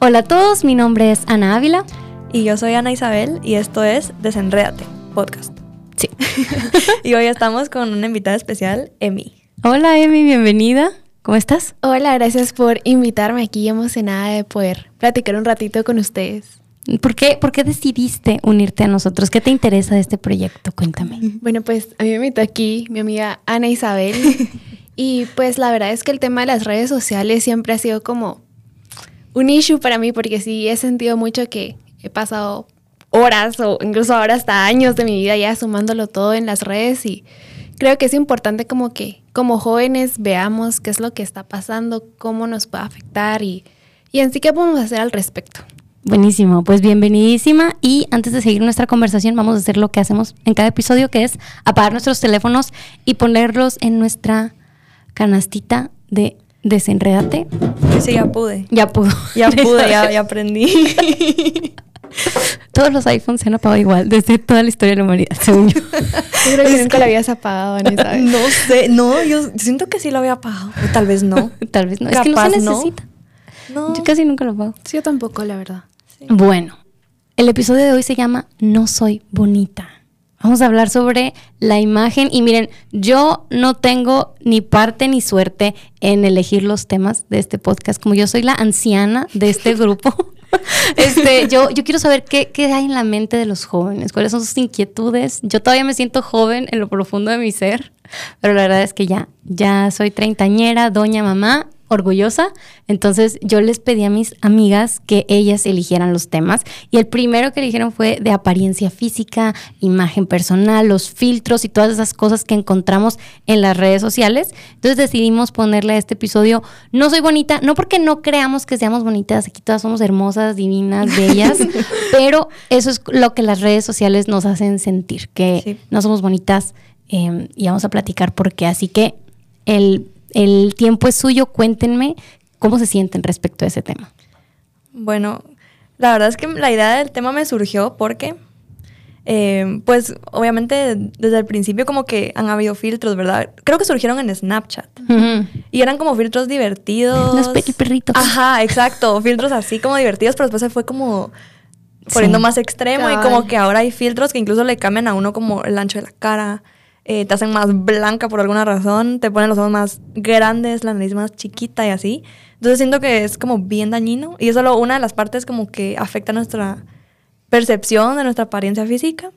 Hola a todos, mi nombre es Ana Ávila. Y yo soy Ana Isabel y esto es Desenrédate, podcast. Sí. y hoy estamos con una invitada especial, Emi. Hola Emi, bienvenida. ¿Cómo estás? Hola, gracias por invitarme aquí, emocionada de poder platicar un ratito con ustedes. ¿Por qué, ¿Por qué decidiste unirte a nosotros? ¿Qué te interesa de este proyecto? Cuéntame. Bueno, pues a mí me invitó aquí mi amiga Ana Isabel. y pues la verdad es que el tema de las redes sociales siempre ha sido como un issue para mí porque sí he sentido mucho que he pasado horas o incluso ahora hasta años de mi vida ya sumándolo todo en las redes y creo que es importante como que como jóvenes veamos qué es lo que está pasando, cómo nos puede afectar y, y en sí qué podemos hacer al respecto. Buenísimo, pues bienvenidísima y antes de seguir nuestra conversación vamos a hacer lo que hacemos en cada episodio que es apagar nuestros teléfonos y ponerlos en nuestra canastita de desenredate. Sí, ya pude. Ya pudo. Ya pude, ya, ya aprendí. Todos los iPhones se han apagado igual desde toda la historia de la humanidad, según yo. Yo creo que nunca lo habías apagado, Anita. No sé, no, yo siento que sí lo había apagado. O tal vez no. Tal vez no. es que no se necesita. No. Yo casi nunca lo apago. Sí, yo tampoco, la verdad. Bueno, el episodio de hoy se llama No soy bonita. Vamos a hablar sobre la imagen y miren, yo no tengo ni parte ni suerte en elegir los temas de este podcast, como yo soy la anciana de este grupo. este, yo, yo quiero saber qué, qué hay en la mente de los jóvenes, cuáles son sus inquietudes. Yo todavía me siento joven en lo profundo de mi ser, pero la verdad es que ya, ya soy treintañera, doña mamá orgullosa. Entonces yo les pedí a mis amigas que ellas eligieran los temas y el primero que eligieron fue de apariencia física, imagen personal, los filtros y todas esas cosas que encontramos en las redes sociales. Entonces decidimos ponerle a este episodio No soy bonita, no porque no creamos que seamos bonitas, aquí todas somos hermosas, divinas, bellas, pero eso es lo que las redes sociales nos hacen sentir, que Sí. no somos bonitas eh, y vamos a platicar por qué. Así que el el tiempo es suyo, cuéntenme cómo se sienten respecto a ese tema. Bueno, la verdad es que la idea del tema me surgió porque, eh, pues obviamente desde el principio como que han habido filtros, ¿verdad? Creo que surgieron en Snapchat. Y eran como filtros divertidos. Los pe- perritos. Ajá, exacto. Filtros así como divertidos, pero después se fue como poniendo Sí. más extremo y como que ahora hay filtros que incluso le cambian a uno como el ancho de la cara, eh, te hacen más blanca por alguna razón, te ponen los ojos más grandes, la nariz más chiquita y así. Entonces siento que es como bien dañino y es solo una de las partes como que afecta nuestra percepción de nuestra apariencia física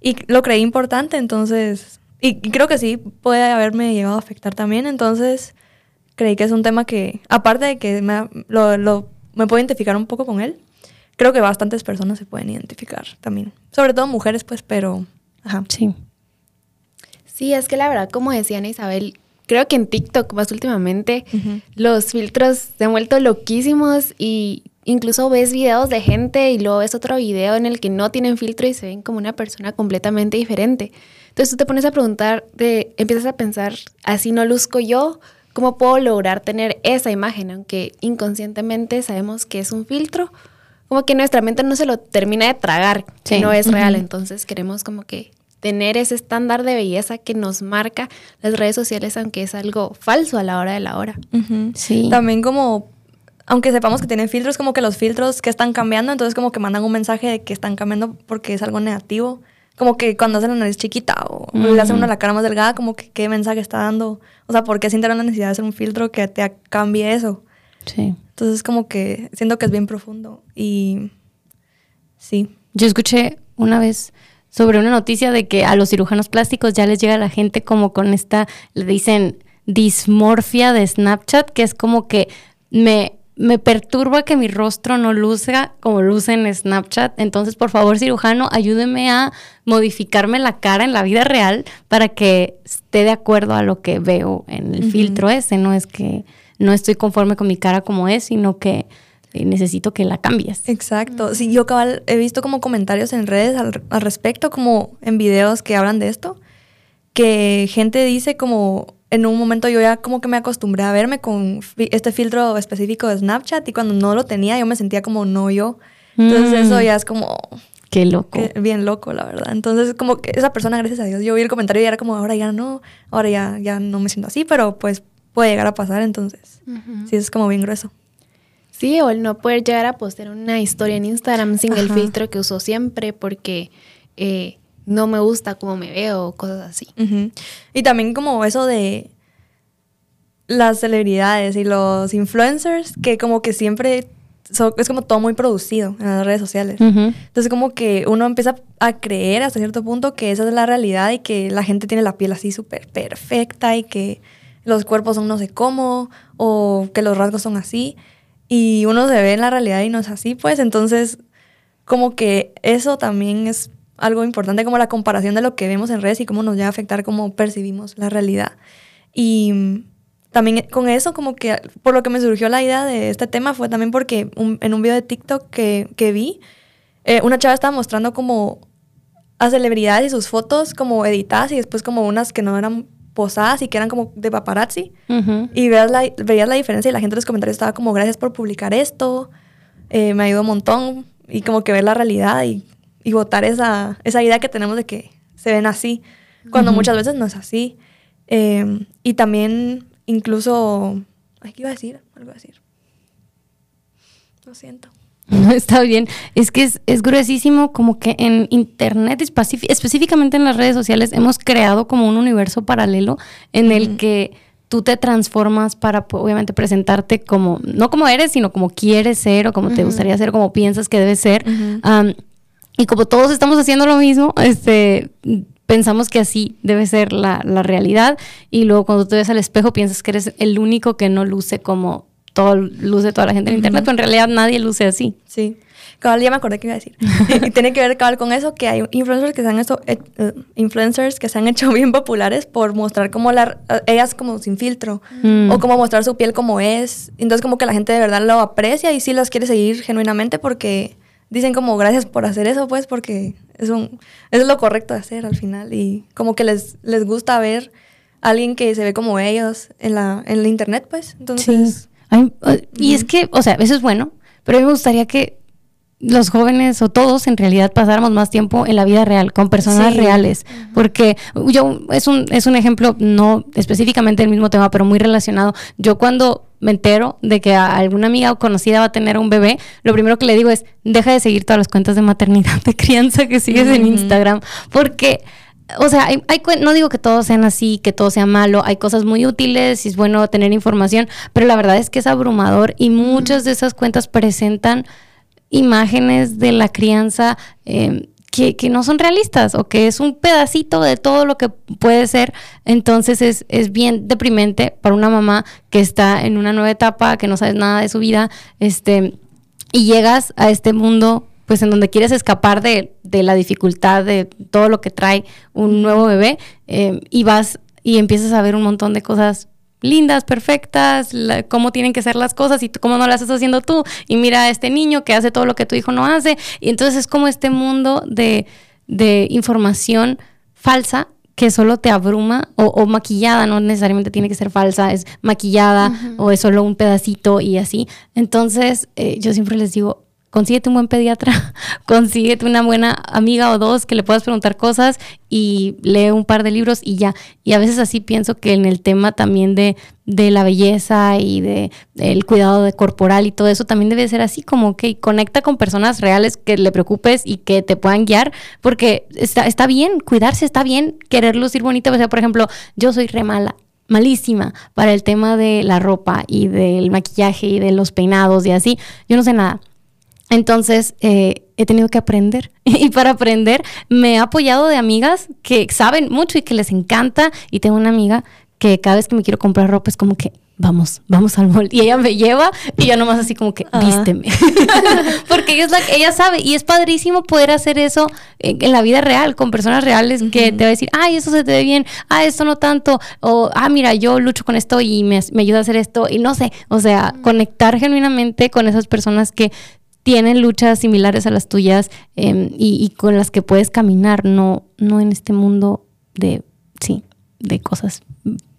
y lo creí importante, entonces, y, creo que sí puede haberme llegado a afectar también, entonces creí que es un tema que, aparte de que me, lo, lo- me puedo identificar un poco con él, creo que bastantes personas se pueden identificar también. Sobre todo mujeres, pues, pero... Ajá. Sí. Sí, es que la verdad, como decía Ana Isabel, creo que en TikTok más últimamente Ujú. los filtros se han vuelto loquísimos y incluso ves videos de gente y luego ves otro video en el que no tienen filtro y se ven como una persona completamente diferente. Entonces tú te pones a preguntar, de, empiezas a pensar, así no luzco yo, ¿cómo puedo lograr tener esa imagen? Aunque inconscientemente sabemos que es un filtro, como que nuestra mente no se lo termina de tragar, Sí. que no es real. Entonces queremos como que tener ese estándar de belleza que nos marca las redes sociales, aunque es algo falso a la hora de la hora. Ujú. Sí. También como, aunque sepamos que tienen filtros, como que los filtros que están cambiando, entonces como que mandan un mensaje de que están cambiando porque es algo negativo. Como que cuando hacen la nariz chiquita o le hacen uno la cara más delgada, como que qué mensaje está dando. O sea, ¿por qué sintieron la necesidad de hacer un filtro que te cambie eso? Sí. Entonces como que siento que es bien profundo y sí. Yo escuché una vez sobre una noticia de que a los cirujanos plásticos ya les llega la gente como con esta, le dicen dismorfia de Snapchat, que es como que me, me perturba que mi rostro no luzca como luce en Snapchat. Entonces, por favor, cirujano, ayúdeme a modificarme la cara en la vida real para que esté de acuerdo a lo que veo en el filtro ese. No es que no estoy conforme con mi cara como es, sino que necesito que la cambies. Exacto. Sí, yo cabal he visto como comentarios en redes al, al respecto, como en videos que hablan de esto, que gente dice como en un momento yo ya como que me acostumbré a verme con fi- este filtro específico de Snapchat y cuando no lo tenía yo me sentía como no yo. Entonces Mm. eso ya es como Qué loco. que- bien loco, la verdad. Entonces como que esa persona, gracias a Dios, yo vi el comentario y era como ahora ya no, ahora ya, ya no me siento así, pero pues puede llegar a pasar, entonces sí es como bien grueso. Sí, o el no poder llegar a postear una historia en Instagram sin el filtro que uso siempre porque eh, no me gusta cómo me veo o cosas así. Y también como eso de las celebridades y los influencers, que como que siempre so- es como todo muy producido en las redes sociales. Entonces como que uno empieza a creer hasta cierto punto que esa es la realidad y que la gente tiene la piel así súper perfecta y que los cuerpos son no sé cómo o que los rasgos son así. Y uno se ve en la realidad y no es así, pues entonces como que eso también es algo importante como la comparación de lo que vemos en redes y cómo nos llega a afectar cómo percibimos la realidad. Y también con eso como que por lo que me surgió la idea de este tema fue también porque un- en un video de TikTok que, que vi, eh, una chava estaba mostrando como a celebridades y sus fotos como editadas y después como unas que no eran posadas y que eran como de paparazzi. Y veías la, veías la diferencia y la gente en los comentarios estaba como, gracias por publicar esto, eh, me ayudó un montón. Y como que ver la realidad y, y votar esa, esa idea que tenemos de que se ven así, cuando muchas veces no es así. Eh, y también incluso... Ay, ¿qué iba a decir? Algo a decir. Lo siento. No, está bien. Es que es, es gruesísimo como que en Internet, específi- específicamente en las redes sociales, hemos creado como un universo paralelo en el que tú te transformas para, obviamente, presentarte como, no como eres, sino como quieres ser o como te gustaría ser como piensas que debes ser. Y como todos estamos haciendo lo mismo, este, pensamos que así debe ser la, la realidad. Y luego cuando te ves al espejo piensas que eres el único que no luce como todo luce toda la gente en internet, Ujú. pero en realidad nadie luce así. Sí. Cabal, ya me acordé que iba a decir. y tiene que ver cabal con eso, que hay influencers que se han hecho, eh, influencers que se han hecho bien populares por mostrar como la, eh, ellas como sin filtro. Mm. O como mostrar su piel como es. Entonces como que la gente de verdad lo aprecia y sí las quiere seguir genuinamente porque dicen como gracias por hacer eso, pues, porque es, un, es lo correcto de hacer al final. Y como que les, les gusta ver a alguien que se ve como ellos en la, en la internet, pues. Entonces... Ay, y es que, o sea, eso es bueno, pero a mí me gustaría que los jóvenes o todos en realidad pasáramos más tiempo en la vida real, con personas Sí. reales, porque yo, es un, es un ejemplo, no específicamente el mismo tema, pero muy relacionado. Yo cuando me entero de que a- alguna amiga o conocida va a tener un bebé, lo primero que le digo es, deja de seguir todas las cuentas de maternidad, de crianza que sigues en. Instagram, porque o sea, hay, hay no digo que todos sean así, que todo sea malo, hay cosas muy útiles y es bueno tener información, pero la verdad es que es abrumador y muchas de esas cuentas presentan imágenes de la crianza eh, que, que no son realistas o que es un pedacito de todo lo que puede ser. Entonces es, es bien deprimente para una mamá que está en una nueva etapa, que no sabes nada de su vida, este, y llegas a este mundo pues en donde quieres escapar de, de la dificultad de todo lo que trae un nuevo bebé eh, y vas y empiezas a ver un montón de cosas lindas, perfectas, la- cómo tienen que ser las cosas y tú, cómo no las estás haciendo tú. Y mira a este niño que hace todo lo que tu hijo no hace. Y entonces es como este mundo de, de información falsa que solo te abruma o, o maquillada, no necesariamente tiene que ser falsa, es maquillada o es solo un pedacito y así. Entonces eh, yo siempre les digo, consíguete un buen pediatra, consíguete una buena amiga o dos que le puedas preguntar cosas y lee un par de libros y ya. Y a veces así pienso que en el tema también de, de la belleza y de el cuidado de corporal y todo eso también debe ser así como que conecta con personas reales que le preocupes y que te puedan guiar porque está, está bien, cuidarse está bien, querer lucir bonito. O sea, por ejemplo, yo soy re mala malísima para el tema de la ropa y del maquillaje y de los peinados y así. Yo no sé nada. Entonces, eh, he tenido que aprender. Y para aprender, me he apoyado de amigas que saben mucho y que les encanta. Y tengo una amiga que cada vez que me quiero comprar ropa es como que, vamos, vamos al mall. Y ella me lleva y yo nomás así como que, Ah. vísteme. Porque ella, es la, ella sabe. Y es padrísimo poder hacer eso en, en la vida real, con personas reales que te va a decir, ay, eso se te ve bien, ah, esto no tanto. O, ah, mira, yo lucho con esto y me, me ayuda a hacer esto. Y no sé, o sea, conectar genuinamente con esas personas que tienen luchas similares a las tuyas em, y, y con las que puedes caminar, no, no en este mundo de, sí, de cosas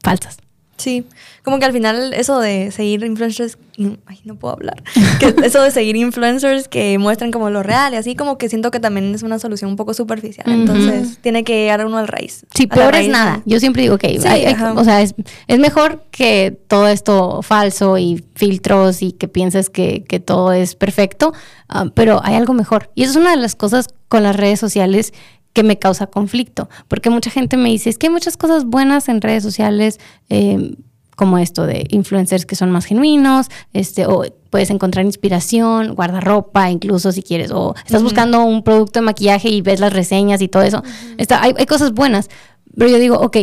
falsas. Sí, como que al final eso de seguir influencers, ay, no puedo hablar, que eso de seguir influencers que muestran como lo real y así como que siento que también es una solución un poco superficial, entonces tiene que llegar uno al raíz. Sí, peor es nada. Yo siempre digo que, o sea, es, mejor que todo esto falso y filtros y que pienses que, que todo es perfecto, ah, pero hay algo mejor. Y eso es una de las cosas con las redes sociales que me causa conflicto, porque mucha gente me dice, es que hay muchas cosas buenas en redes sociales, eh, como esto de influencers que son más genuinos, este, o puedes encontrar inspiración, guardarropa, incluso si quieres, o estás buscando un producto de maquillaje y ves las reseñas y todo eso. Está, hay, hay cosas buenas, pero yo digo, ok,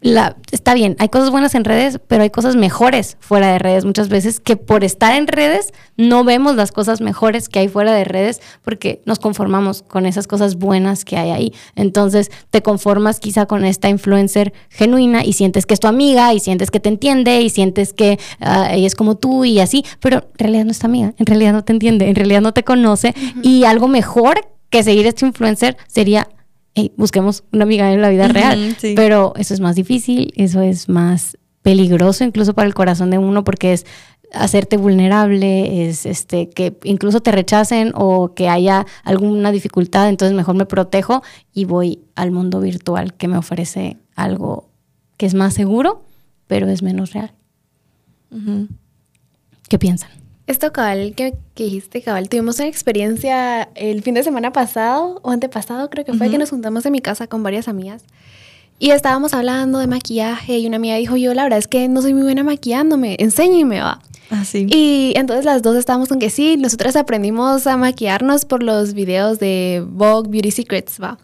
la, está bien, hay cosas buenas en redes, pero hay cosas mejores fuera de redes muchas veces que por estar en redes no vemos las cosas mejores que hay fuera de redes porque nos conformamos con esas cosas buenas que hay ahí. Entonces te conformas quizá con esta influencer genuina y sientes que es tu amiga y sientes que te entiende y sientes que ah, ella es como tú y así, pero en realidad no es tu amiga, en realidad no te entiende, en realidad no te conoce y algo mejor que seguir a este influencer sería busquemos una amiga en la vida real. Pero eso es más difícil, eso es más peligroso incluso para el corazón de uno porque es hacerte vulnerable, es este que incluso te rechacen o que haya alguna dificultad, entonces mejor me protejo y voy al mundo virtual que me ofrece algo que es más seguro, pero es menos real. ¿Qué piensan? Esto, cabal, que, dijiste, cabal, tuvimos una experiencia el fin de semana pasado o antepasado, creo que fue, que nos juntamos en mi casa con varias amigas. Y estábamos hablando de maquillaje y una amiga dijo, yo la verdad es que no soy muy buena maquillándome, enséñeme, va. Así. Ah, y entonces las dos estábamos con que sí, nosotras aprendimos a maquillarnos por los videos de Vogue Beauty Secrets, va.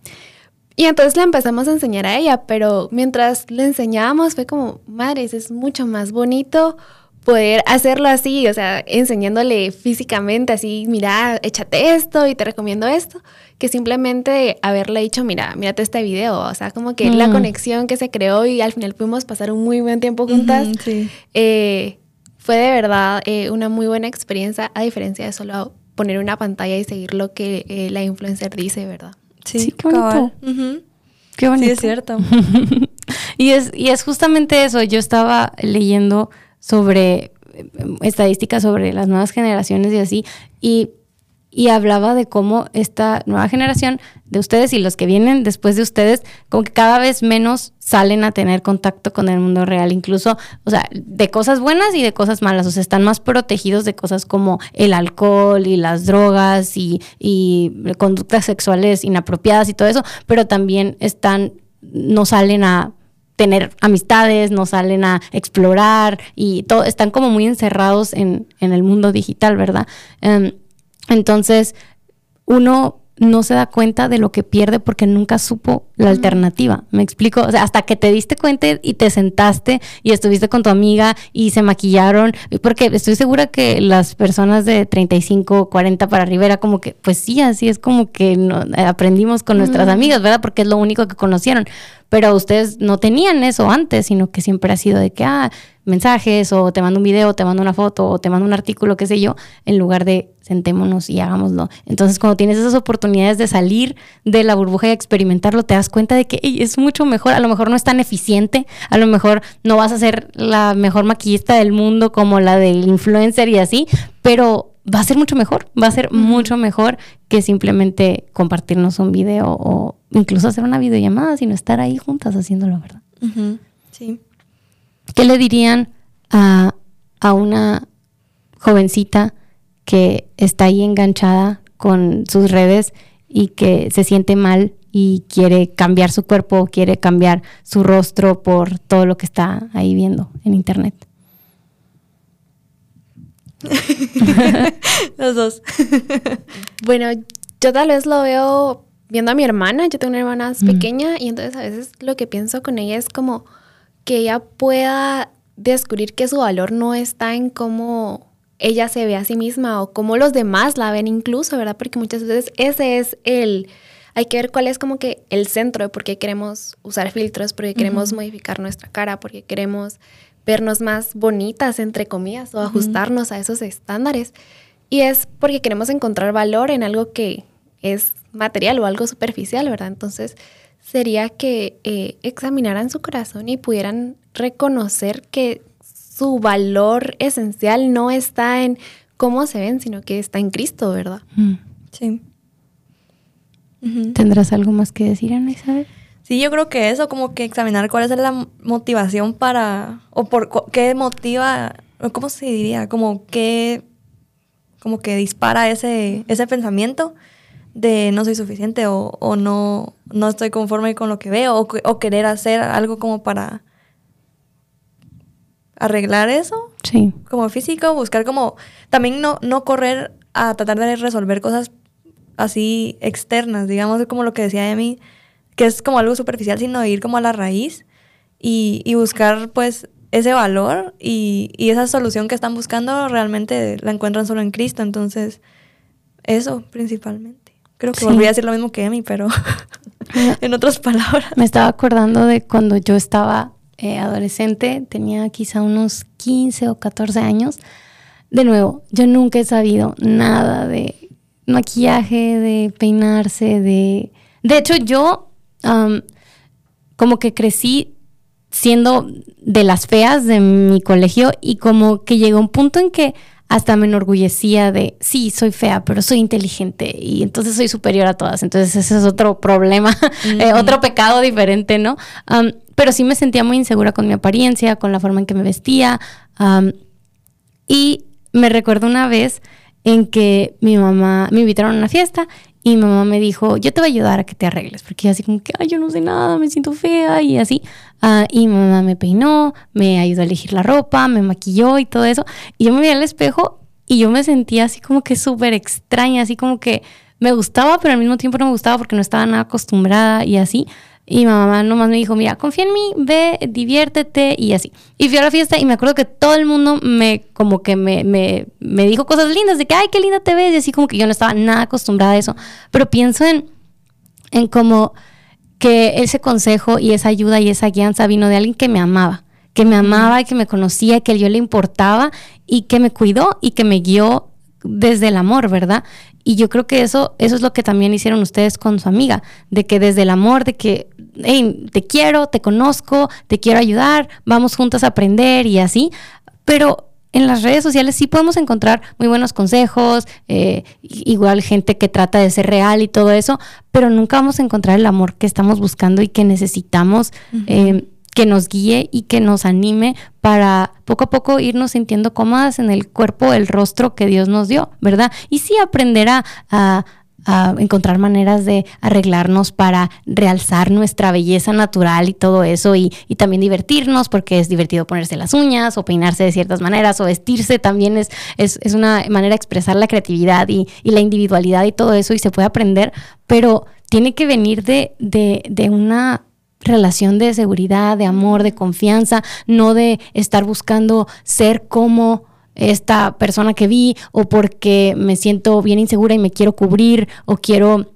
Y entonces le empezamos a enseñar a ella, pero mientras le enseñábamos fue como, madres, es mucho más bonito poder hacerlo así, o sea, enseñándole físicamente así, mira, échate esto y te recomiendo esto, que simplemente haberle dicho, mira, mírate este video, o sea, como que la mm. conexión que se creó y al final pudimos pasar un muy buen tiempo juntas, eh, fue de verdad eh, una muy buena experiencia, a diferencia de solo poner una pantalla y seguir lo que eh, la influencer dice, ¿verdad? Sí, qué bonito. Qué bonito. Sí, es cierto. y, es, y es justamente eso, yo estaba leyendo sobre eh, estadísticas sobre las nuevas generaciones y así, y, y, hablaba de cómo esta nueva generación de ustedes y los que vienen después de ustedes, como que cada vez menos salen a tener contacto con el mundo real, incluso, o sea, de cosas buenas y de cosas malas, o sea, están más protegidos de cosas como el alcohol y las drogas y, y conductas sexuales inapropiadas y todo eso, pero también están, no salen a tener amistades, no salen a explorar y todo, están como muy encerrados en, en el mundo digital, ¿verdad? Em, entonces, uno no se da cuenta de lo que pierde porque nunca supo la alternativa. ¿Me explico? O sea, hasta que te diste cuenta y te sentaste y estuviste con tu amiga y se maquillaron, porque estoy segura que las personas de 35, 40 para arriba era como que, pues sí, así es como que aprendimos con nuestras amigas, ¿verdad? Porque es lo único que conocieron. Pero ustedes no tenían eso antes, sino que siempre ha sido de que, ah, mensajes o te mando un video, te mando una foto o te mando un artículo, qué sé yo, en lugar de sentémonos y hagámoslo. Entonces, cuando tienes esas oportunidades de salir de la burbuja y experimentarlo, te das cuenta de que es mucho mejor. A lo mejor no es tan eficiente, a lo mejor no vas a ser la mejor maquillista del mundo como la del influencer y así, pero va a ser mucho mejor, va a ser mucho mejor que simplemente compartirnos un video o incluso hacer una videollamada, sino estar ahí juntas haciéndolo, ¿verdad? Sí. ¿Qué le dirían a, a una jovencita que está ahí enganchada con sus redes y que se siente mal y quiere cambiar su cuerpo, quiere cambiar su rostro por todo lo que está ahí viendo en internet? Los dos. bueno, yo tal vez lo veo viendo a mi hermana. Yo tengo una hermana mm. pequeña y entonces a veces lo que pienso con ella es como que ella pueda descubrir que su valor no está en cómo ella se ve a sí misma o cómo los demás la ven incluso, ¿verdad? Porque muchas veces ese es el... Hay que ver cuál es como que el centro de por qué queremos usar filtros, porque queremos modificar nuestra cara, porque queremos vernos más bonitas, entre comillas, o ajustarnos a esos estándares. Y es porque queremos encontrar valor en algo que es material o algo superficial, ¿verdad? Entonces, sería que eh, examinaran su corazón y pudieran reconocer que su valor esencial no está en cómo se ven, sino que está en Cristo, ¿verdad? Mm. Sí. ¿Tendrás algo más que decir, Ana Isabel? Sí, yo creo que eso, como que examinar cuál es la motivación para, o por qué motiva, cómo se diría, como qué, como que dispara ese, ese pensamiento de no soy suficiente o, o no, no estoy conforme con lo que veo o, que- o querer hacer algo como para arreglar eso, Sí. como físico, buscar como, también no, no correr a tratar de resolver cosas así externas, digamos, como lo que decía Emi, que es como algo superficial, sino ir como a la raíz y, y buscar pues ese valor y, y esa solución que están buscando realmente la encuentran solo en Cristo, entonces eso principalmente. Creo que Sí. volví a decir lo mismo que Emi, pero en otras palabras. Me estaba acordando de cuando yo estaba eh, adolescente, tenía quizá unos 15 o 14 años. De nuevo, yo nunca he sabido nada de maquillaje, de peinarse, de... De hecho, yo como que crecí siendo de las feas de mi colegio y como que llegó un punto en que hasta me enorgullecía de, sí, soy fea, pero soy inteligente y entonces soy superior a todas. Entonces ese es otro problema, eh, otro pecado diferente, ¿no? Pero sí me sentía muy insegura con mi apariencia, con la forma en que me vestía. y me recuerdo una vez en que mi mamá me invitaron a una fiesta y mi mamá me dijo, yo te voy a ayudar a que te arregles, porque así como que, ay, yo no sé nada, me siento fea y así. Ah, y mi mamá me peinó, me ayudó a elegir la ropa, me maquilló y todo eso. Y yo me vi al espejo y yo me sentía así como que súper extraña, así como que me gustaba, pero al mismo tiempo no me gustaba porque no estaba nada acostumbrada y así. Y mi mamá nomás me dijo, mira, confía en mí, ve, diviértete y así. Y fui a la fiesta y me acuerdo que todo el mundo me, como que me, me, me dijo cosas lindas de que, ay, qué linda te ves. Y así como que yo no estaba nada acostumbrada a eso. Pero pienso en, en como que ese consejo y esa ayuda y esa guianza vino de alguien que me amaba, que me amaba y que me conocía, que yo le importaba y que me cuidó y que me guió desde el amor, ¿verdad? Y yo creo que eso, eso es lo que también hicieron ustedes con su amiga, de que desde el amor, de que, hey, te quiero, te conozco, te quiero ayudar, vamos juntas a aprender y así, pero en las redes sociales sí podemos encontrar muy buenos consejos, eh, igual gente que trata de ser real y todo eso, pero nunca vamos a encontrar el amor que estamos buscando y que necesitamos eh, que nos guíe y que nos anime para poco a poco irnos sintiendo cómodas en el cuerpo, el rostro que Dios nos dio, ¿verdad? Y sí aprender a, a a encontrar maneras de arreglarnos para realzar nuestra belleza natural y todo eso y, y, también divertirnos porque es divertido ponerse las uñas o peinarse de ciertas maneras o vestirse también es, es, es una manera de expresar la creatividad y, y, la individualidad y todo eso y se puede aprender, pero tiene que venir de, de, de una relación de seguridad, de amor, de confianza, no de estar buscando ser como esta persona que vi o porque me siento bien insegura y me quiero cubrir o quiero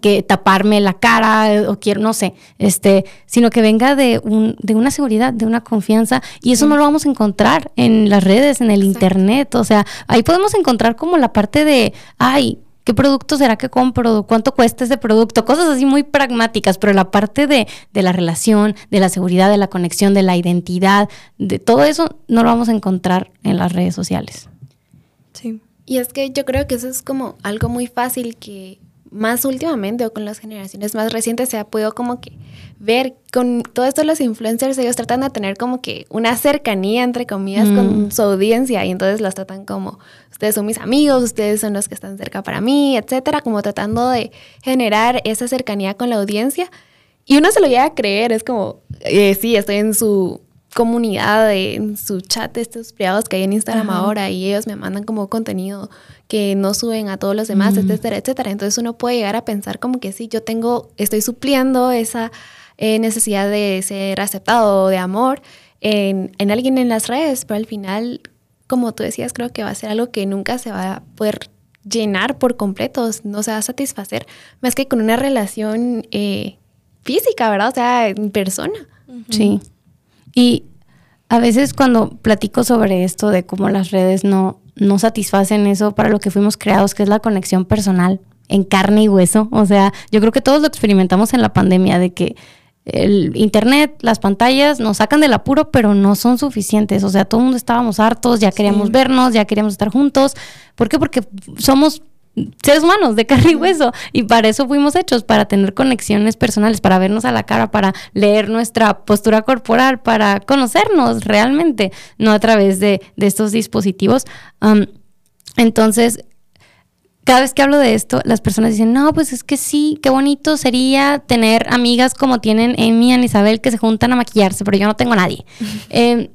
que taparme la cara o quiero, no sé, este, sino que venga de, un, de una seguridad, de una confianza y eso sí. no lo vamos a encontrar en las redes, en el Exacto. internet, o sea, ahí podemos encontrar como la parte de, ay, ¿Qué producto será que compro? ¿Cuánto cuesta ese producto? Cosas así muy pragmáticas, pero la parte de, de, la relación, de la seguridad, de la conexión, de la identidad, de todo eso no lo vamos a encontrar en las redes sociales. Sí. Y es que yo creo que eso es como algo muy fácil que más últimamente o con las generaciones más recientes se ha podido como que ver con todo esto los influencers ellos tratan de tener como que una cercanía entre comillas mm. con su audiencia y entonces los tratan como ustedes son mis amigos, ustedes son los que están cerca para mí, etcétera, como tratando de generar esa cercanía con la audiencia y uno se lo llega a creer, es como eh, sí, estoy en su comunidad, en su chat de estos privados que hay en Instagram Ajá. ahora y ellos me mandan como contenido que no suben a todos los demás, mm. etcétera, etcétera. Entonces uno puede llegar a pensar como que sí, yo tengo, estoy supliendo esa eh, necesidad de ser aceptado, de amor en, en alguien en las redes, pero al final, como tú decías, creo que va a ser algo que nunca se va a poder llenar por completo, no se va a satisfacer, más que con una relación eh, física, ¿verdad? O sea, en persona. Uh -huh. Sí. Y a veces cuando platico sobre esto de cómo las redes no, no satisfacen eso para lo que fuimos creados, que es la conexión personal en carne y hueso. O sea, yo creo que todos lo experimentamos en la pandemia, de que el internet, las pantallas nos sacan del apuro, pero no son suficientes. O sea, todo el mundo estábamos hartos, ya queríamos vernos, ya queríamos estar juntos. ¿Por qué? Porque somos seres humanos de carne y hueso y para eso fuimos hechos, para tener conexiones personales, para vernos a la cara, para leer nuestra postura corporal, para conocernos realmente, no a través de, estos dispositivos. entonces, cada vez que hablo de esto, las personas dicen, no, pues es que sí, qué bonito sería tener amigas como tienen Amy y Isabel que se juntan a maquillarse, pero yo no tengo a nadie. Em,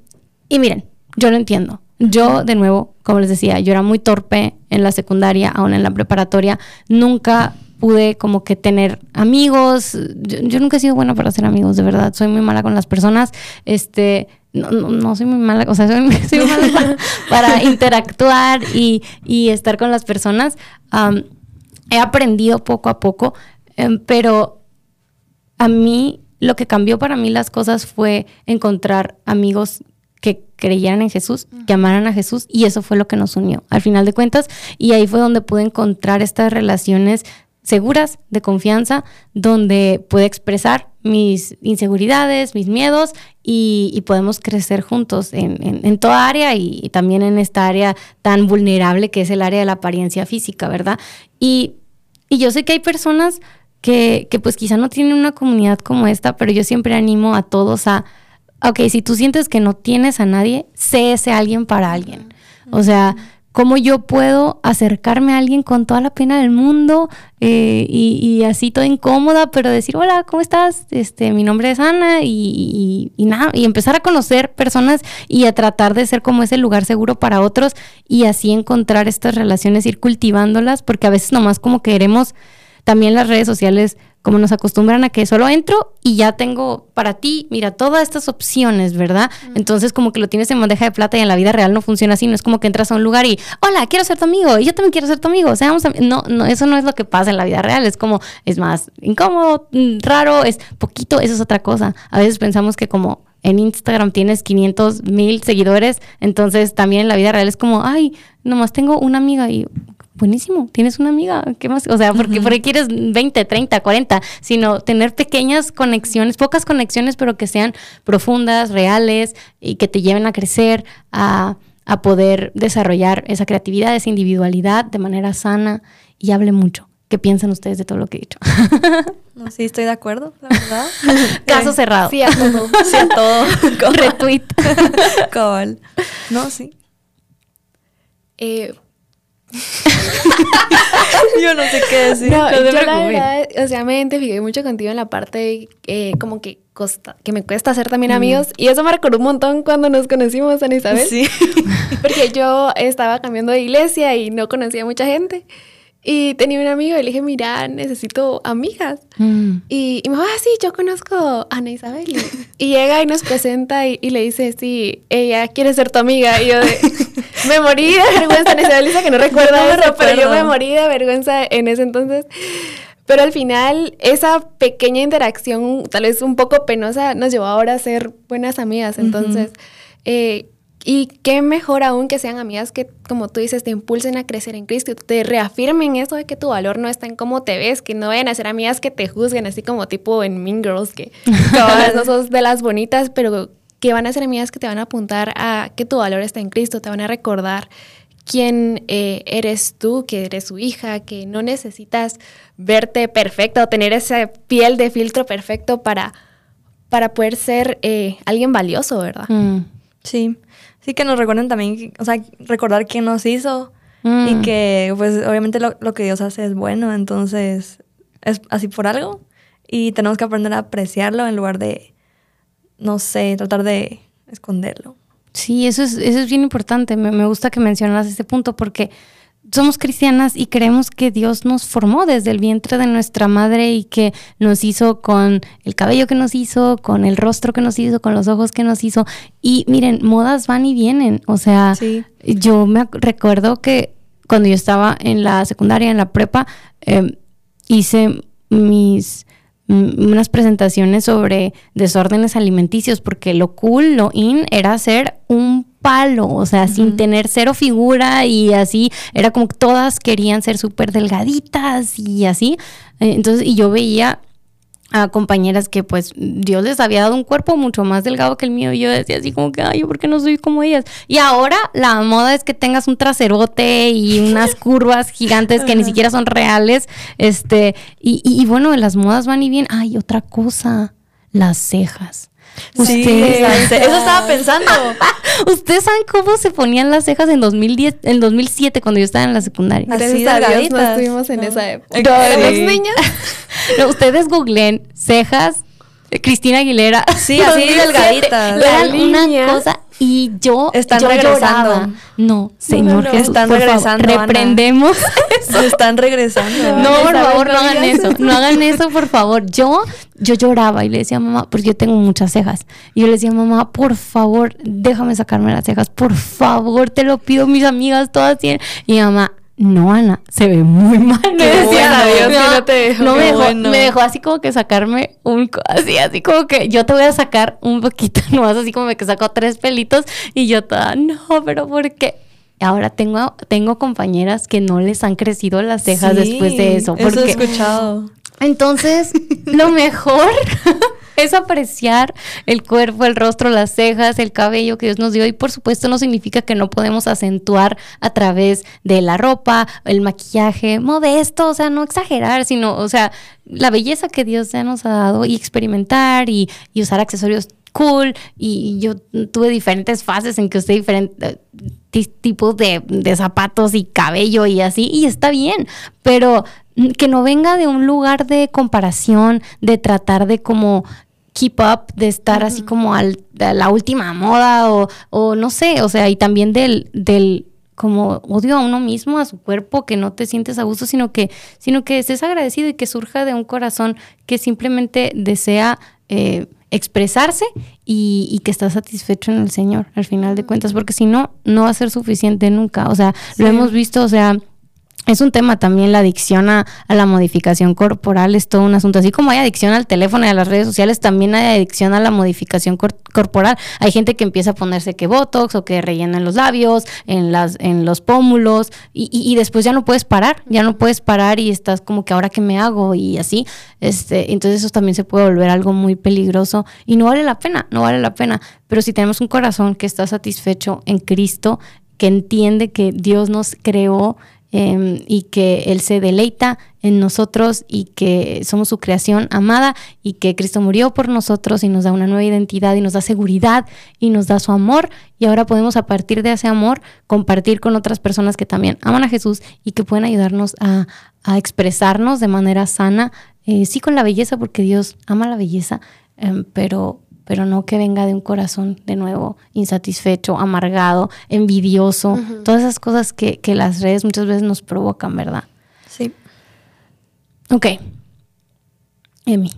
y miren, yo lo entiendo. Yo, de nuevo, como les decía, yo era muy torpe en la secundaria, aún en la preparatoria. Nunca pude como que tener amigos. Yo, nunca he sido buena para hacer amigos, de verdad. Soy muy mala con las personas. Este, no, no, soy muy mala, o sea, soy, mala para, interactuar y, estar con las personas. he aprendido poco a poco, em, pero a mí lo que cambió para mí las cosas fue encontrar amigos que creyeran en Jesús, que amaran a Jesús y eso fue lo que nos unió al final de cuentas y ahí fue donde pude encontrar estas relaciones seguras, de confianza, donde pude expresar mis inseguridades, mis miedos y, podemos crecer juntos en, toda área y, también en esta área tan vulnerable que es el área de la apariencia física, ¿verdad? Y, yo sé que hay personas que, que pues quizá no tienen una comunidad como esta, pero yo siempre animo a todos a, ok, si tú sientes que no tienes a nadie, sé ese alguien para alguien. O sea, cómo yo puedo acercarme a alguien con toda la pena del mundo eh, y, así toda incómoda, pero decir, hola, ¿cómo estás? Este, mi nombre es Ana y, y, nada, y empezar a conocer personas y a tratar de ser como ese lugar seguro para otros y así encontrar estas relaciones, ir cultivándolas, porque a veces nomás como queremos también las redes sociales como nos acostumbran a que solo entro y ya tengo para ti, mira, todas estas opciones, ¿verdad? Entonces como que lo tienes en bandeja de plata y en la vida real no funciona así, no es como que entras a un lugar y, hola, quiero ser tu amigo, y yo también quiero ser tu amigo, o sea, vamos a... no, no, eso no es lo que pasa en la vida real, es como, es más incómodo, mm, raro, es poquito, eso es otra cosa. A veces pensamos que como en Instagram tienes 500 mil seguidores, entonces también en la vida real es como, ay, nomás tengo una amiga y buenísimo, tienes una amiga, ¿qué más? O sea, porque, porque quieres 20, 30, 40, sino tener pequeñas conexiones, pocas conexiones, pero que sean profundas, reales y que te lleven a crecer, a, a poder desarrollar esa creatividad, esa individualidad de manera sana y hable mucho. ¿Qué piensan ustedes de todo lo que he dicho? No, sí, estoy de acuerdo, la verdad. Caso cerrado. Sí a todo. Sí a todo. Retweet. Cabal. No, sí. Eh, yo no sé qué decir. No, yo la verdad, o sea, me identifiqué mucho contigo en la parte eh, como que costa, que me cuesta hacer también amigos. Y eso me recordó un montón cuando nos conocimos, Ana Isabel. Sí. Porque yo estaba cambiando de iglesia y no conocía mucha gente. Y tenía un amigo y le dije, mira, necesito amigas. Mm. Y, y, me dijo, ah, sí, yo conozco a Ana Isabel. Y, llega y nos presenta y, le dice, sí, ella quiere ser tu amiga. Y yo me morí de vergüenza. Ana Isabel dice que no recuerda eso, pero yo me morí de vergüenza en ese entonces. Pero al final, esa pequeña interacción, tal vez un poco penosa, nos llevó ahora a ser buenas amigas. Entonces, eh, y qué mejor aún que sean amigas que, como tú dices, te impulsen a crecer en Cristo, te reafirmen eso de que tu valor no está en cómo te ves, que no vayan a ser amigas que te juzguen, así como tipo en Mean Girls, que todas no sos de las bonitas, pero que van a ser amigas que te van a apuntar a que tu valor está en Cristo, te van a recordar quién eh, eres tú, que eres su hija, que no necesitas verte perfecta o tener esa piel de filtro perfecto para, para poder ser eh, alguien valioso, ¿verdad? Mm. Sí. Sí, que nos recuerden también, o sea, recordar quién nos hizo y mm. que, pues, obviamente lo, que Dios hace es bueno, entonces es así por algo y tenemos que aprender a apreciarlo en lugar de, no sé, tratar de esconderlo. Sí, eso es, eso es bien importante. Me, me gusta que mencionas este punto porque somos cristianas y creemos que Dios nos formó desde el vientre de nuestra madre y que nos hizo con el cabello que nos hizo, con el rostro que nos hizo, con los ojos que nos hizo. Y miren, modas van y vienen. O sea, yo me recuerdo que cuando yo estaba en la secundaria, en la prepa, em, hice mis unas presentaciones sobre desórdenes alimenticios porque lo cool, lo in era ser un palo, o sea, sin tener cero figura y así, era como que todas querían ser súper delgaditas y así. Eh, Entonces, y yo veía a compañeras que pues Dios les había dado un cuerpo mucho más delgado que el mío y yo decía así como que ay por qué no soy como ellas y ahora la moda es que tengas un traserote y unas curvas gigantes que ni siquiera son reales este y, y, y bueno las modas van y bien ay otra cosa las cejas Sí, eso estaba pensando. ¿Ustedes saben cómo se ponían las cejas en 2010, en 2007 cuando yo estaba en la secundaria? Así Dios no delgaditas. estuvimos en No. esa época. No, sí. No, ustedes googleen cejas, eh, Cristina Aguilera. Sí, así 2007, delgaditas. Eran La una cosa y yo Están yo regresando. lloraba. No, señor no. Están por regresando, favor, reprendemos. Se están regresando. No, por favor, no hagan eso. No hagan eso, por favor. Yo, yo lloraba y le decía a mamá, porque yo tengo muchas cejas. Y yo le decía, mamá, por favor, déjame sacarme las cejas. Por favor, te lo pido, mis amigas todas tienen. Y mamá, no, Ana, se ve muy mal. Me decía, bueno, Dios "Mi que mamá no te dejó". no me dejó, bueno. me dejó así como que sacarme un, así, así como que yo te voy a sacar un poquito, nomás así como que sacó tres pelitos y yo toda, no, pero ¿por qué? Ahora tengo, tengo compañeras que no les han crecido las cejas Sí, después de eso. Eso he Porque escuchado. entonces, lo mejor es apreciar el cuerpo, el rostro, las cejas, el cabello que Dios nos dio. Y por supuesto no significa que no podemos acentuar a través de la ropa, el maquillaje, modesto, o sea, no exagerar, sino, o sea, la belleza que Dios ya nos ha dado y experimentar y, usar accesorios cool y yo tuve diferentes fases en que usé diferentes tipos de, de zapatos y cabello y así y está bien, pero que no venga de un lugar de comparación, de tratar de como keep up, de estar así como al, a la última moda o, o no sé, o sea, y también del, del como odio a uno mismo, a su cuerpo, que no te sientes a gusto, sino que, sino que estés agradecido y que surja de un corazón que simplemente desea eh, expresarse y, y que está satisfecho en el Señor, al final de cuentas, porque si no, no va a ser suficiente nunca. O sea, lo hemos visto, o sea, es un tema también la adicción a, la modificación corporal, es todo un asunto. Así como hay adicción al teléfono y a las redes sociales, también hay adicción a la modificación cor- corporal. Hay gente que empieza a ponerse que botox o que rellena en los labios, en, las, en los pómulos, y, y- y después ya no puedes parar, ya no puedes parar y estás como que ahora qué me hago y así. Este, entonces eso también se puede volver algo muy peligroso y no vale la pena, no vale la pena. Pero si tenemos un corazón que está satisfecho en Cristo, que entiende que Dios nos creó eh, y que Él se deleita en nosotros y que somos su creación amada y que Cristo murió por nosotros y nos da una nueva identidad y nos da seguridad y nos da su amor. Y ahora podemos a partir de ese amor compartir con otras personas que también aman a Jesús y que pueden ayudarnos a, a expresarnos de manera sana, eh, sí con la belleza porque Dios ama la belleza, em, pero pero no que venga de un corazón de nuevo insatisfecho, amargado, envidioso, todas esas cosas que, que las redes muchas veces nos provocan, ¿verdad? Sí. Ok. Emi,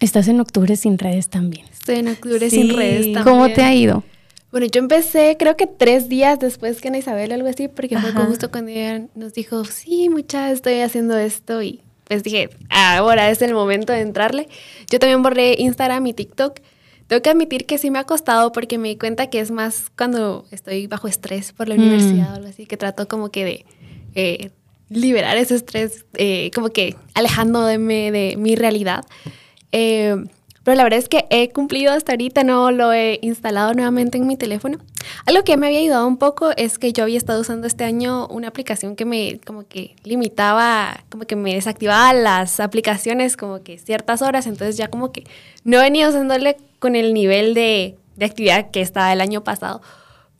estás en octubre sin redes también. Estoy en octubre Sí. sin redes también. ¿Cómo te ha ido? Bueno, yo empecé creo que tres días después que Ana Isabel o algo así, porque fue Ajá. justo cuando ella nos dijo, sí, mucha, estoy haciendo esto y pues dije, ahora es el momento de entrarle. Yo también borré Instagram y TikTok. Tengo que admitir que sí me ha costado porque me di cuenta que es más cuando estoy bajo estrés por la Mm. universidad o algo así, que trato como que de eh, liberar ese estrés, eh, como que alejándome de mi realidad. Eh, pero la verdad es que he cumplido hasta ahorita, no lo he instalado nuevamente en mi teléfono. Algo que me había ayudado un poco es que yo había estado usando este año una aplicación que me como que limitaba, como que me desactivaba las aplicaciones como que ciertas horas, entonces ya como que no venido usándole con el nivel de, de actividad que estaba el año pasado.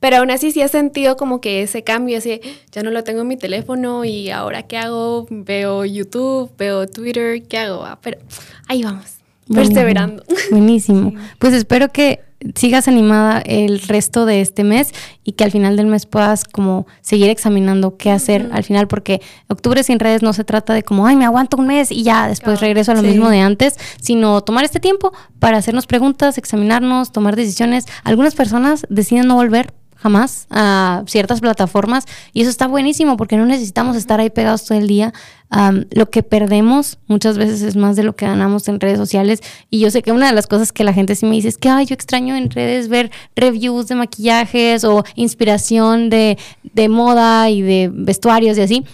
Pero aún así sí he sentido como que ese cambio, así, ya no lo tengo en mi teléfono y ahora qué hago, veo YouTube, veo Twitter, ¿qué hago? Ah, pero ahí vamos. Perseverando. Buenísimo. Pues espero que sigas animada el resto de este mes y que al final del mes puedas como seguir examinando qué hacer al final porque octubre sin redes no se trata de como ay me aguanto un mes y ya después regreso a lo Sí. mismo de antes sino tomar este tiempo para hacernos preguntas examinarnos tomar decisiones algunas personas deciden no volver jamás a ciertas plataformas y eso está buenísimo porque no necesitamos estar ahí pegados todo el día. Lo que perdemos muchas veces es más de lo que ganamos en redes sociales y yo sé que una de las cosas que la gente sí me dice es que ay, yo extraño en redes ver reviews de maquillajes o inspiración de, de moda y de vestuarios y así.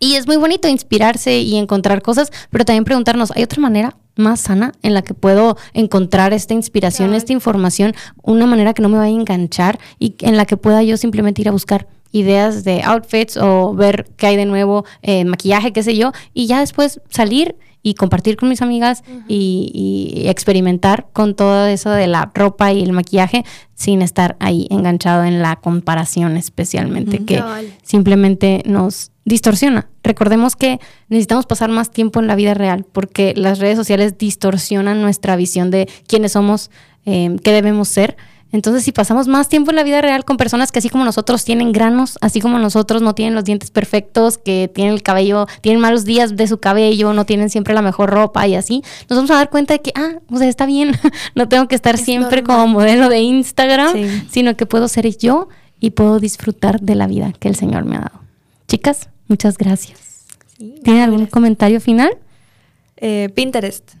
Y es muy bonito inspirarse y encontrar cosas, pero también preguntarnos, ¿hay otra manera más sana en la que puedo encontrar esta inspiración, esta información, una manera que no me vaya a enganchar y en la que pueda yo simplemente ir a buscar ideas de outfits o ver qué hay de nuevo, eh, maquillaje, qué sé yo, y ya después salir y compartir con mis amigas y, y experimentar con todo eso de la ropa y el maquillaje sin estar ahí enganchado en la comparación especialmente, que simplemente nos distorsiona. Recordemos que necesitamos pasar más tiempo en la vida real porque las redes sociales distorsionan nuestra visión de quiénes somos, eh, qué debemos ser. Entonces, si pasamos más tiempo en la vida real con personas que así como nosotros tienen granos, así como nosotros no tienen los dientes perfectos, que tienen el cabello, tienen malos días de su cabello, no tienen siempre la mejor ropa y así, nos vamos a dar cuenta de que, ah, o sea, está bien, no tengo que estar Es siempre normal. como modelo de Instagram, Sí. sino que puedo ser yo y puedo disfrutar de la vida que el Señor me ha dado. Chicas, muchas gracias. Sí, ¿Tienen algún comentario final? Eh, Pinterest.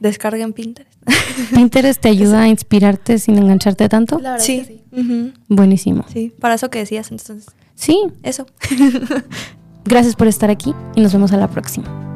Descarguen Pinterest. Pinterest te ayuda a inspirarte sin engancharte tanto. La verdad sí. que sí. Buenísimo. Sí, para eso que decías, entonces, Sí, eso. gracias por estar aquí y nos vemos a la próxima.